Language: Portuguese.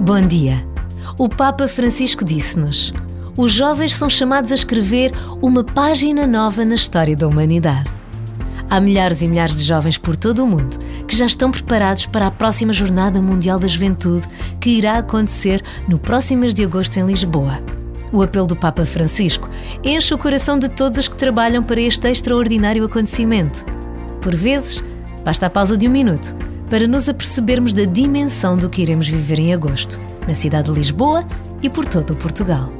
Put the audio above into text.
Bom dia. O Papa Francisco disse-nos: os jovens são chamados a escrever uma página nova na história da humanidade. Há milhares e milhares de jovens por todo o mundo que já estão preparados para a próxima Jornada Mundial da Juventude, que irá acontecer no próximo mês de agosto em Lisboa. O apelo do Papa Francisco enche o coração de todos os que trabalham para este extraordinário acontecimento. Por vezes, basta a pausa de um minuto para nos apercebermos da dimensão do que iremos viver em agosto, na cidade de Lisboa e por todo o Portugal.